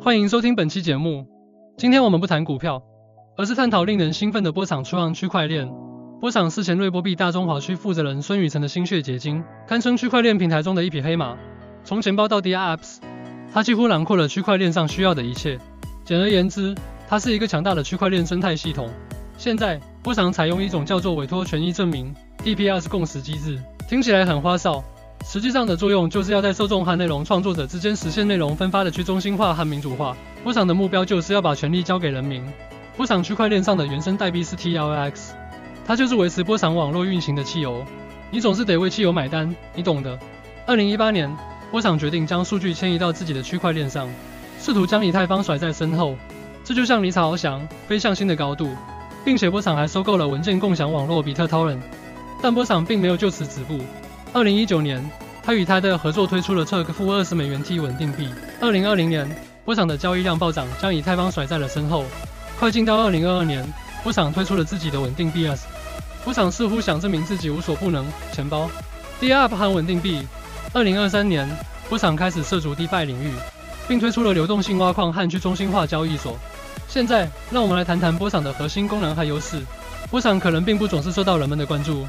欢迎收听本期节目。今天我们不谈股票，而是探讨令人兴奋的波场出让区块链。波场是前瑞波币大中华区负责人孙宇晨的心血结晶，堪称区块链平台中的一匹黑马。从钱包到 DR Apps，它几乎囊括了区块链上需要的一切。简而言之，它是一个强大的区块链生态系统。现在，波场采用一种叫做委托权益证明 （DPS） 共识机制，听起来很花哨。实际上的作用就是要在受众和内容创作者之间实现内容分发的去中心化和民主化。波场的目标就是要把权力交给人民。波场区块链上的原生代币是 TLX，它就是维持波场网络运行的汽油。你总是得为汽油买单，你懂的。二零一八年，波场决定将数据迁移到自己的区块链上，试图将以太坊甩在身后。这就像离巢翱翔，飞向新的高度，并且波场还收购了文件共享网络比特 Torrent。但波场并没有就此止步。二零一九年，他与他的合作推出了 Turk 负二十美元 T 稳定币。二零二零年，波场的交易量暴涨，将以太坊甩在了身后。快进到二零二二年，波场推出了自己的稳定币 S。波场似乎想证明自己无所不能。钱包，DApp 和稳定币。二零二三年，波场开始涉足 DeFi 领域，并推出了流动性挖矿和去中心化交易所。现在，让我们来谈谈波场的核心功能和优势。波场可能并不总是受到人们的关注。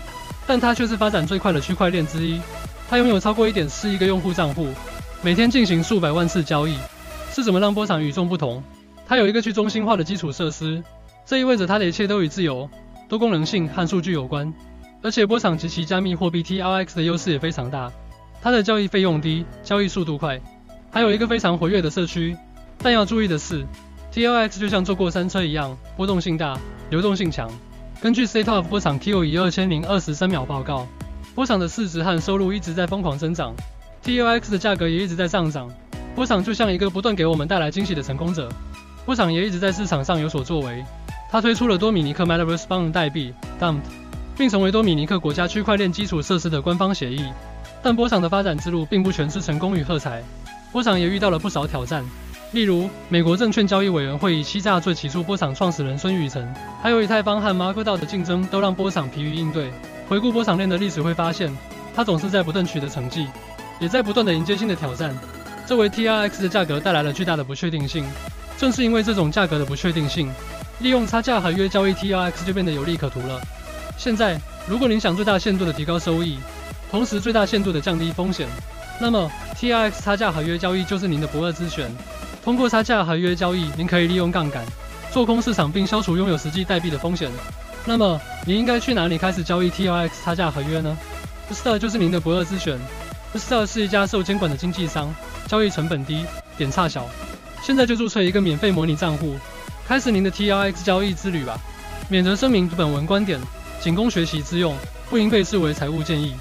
但它却是发展最快的区块链之一。它拥有超过一点四亿个用户账户，每天进行数百万次交易。是怎么让波场与众不同？它有一个去中心化的基础设施，这意味着它的一切都与自由、多功能性和数据有关。而且波场及其加密货币 TRX 的优势也非常大。它的交易费用低，交易速度快，还有一个非常活跃的社区。但要注意的是，TRX 就像坐过山车一样，波动性大，流动性强。根据 State of 波场 Q 以二千零二十三秒报告，波场的市值和收入一直在疯狂增长，TOX 的价格也一直在上涨。波场就像一个不断给我们带来惊喜的成功者，波场也一直在市场上有所作为。他推出了多米尼克 Metaverse Bond 代币 DAMT，并成为多米尼克国家区块链基础设施的官方协议。但波场的发展之路并不全是成功与喝彩，波场也遇到了不少挑战。例如，美国证券交易委员会以欺诈罪起诉波场创始人孙宇晨，还有以太坊和 MakerDAO 的竞争都让波场疲于应对。回顾波场链的历史会发现，它总是在不断取得成绩，也在不断的迎接新的挑战。这为 TRX 的价格带来了巨大的不确定性。正是因为这种价格的不确定性，利用差价合约交易 TRX 就变得有利可图了。现在，如果您想最大限度的提高收益，同时最大限度的降低风险，那么 TRX 差价合约交易就是您的不二之选。通过差价合约交易，您可以利用杠杆做空市场，并消除拥有实际代币的风险。那么，您应该去哪里开始交易 TRX 差价合约呢？Buster 就是您的不二之选。Buster 是一家受监管的经纪商，交易成本低，点差小。现在就注册一个免费模拟账户，开始您的 TRX 交易之旅吧。免责声明：本文观点仅供学习之用，不应被视为财务建议。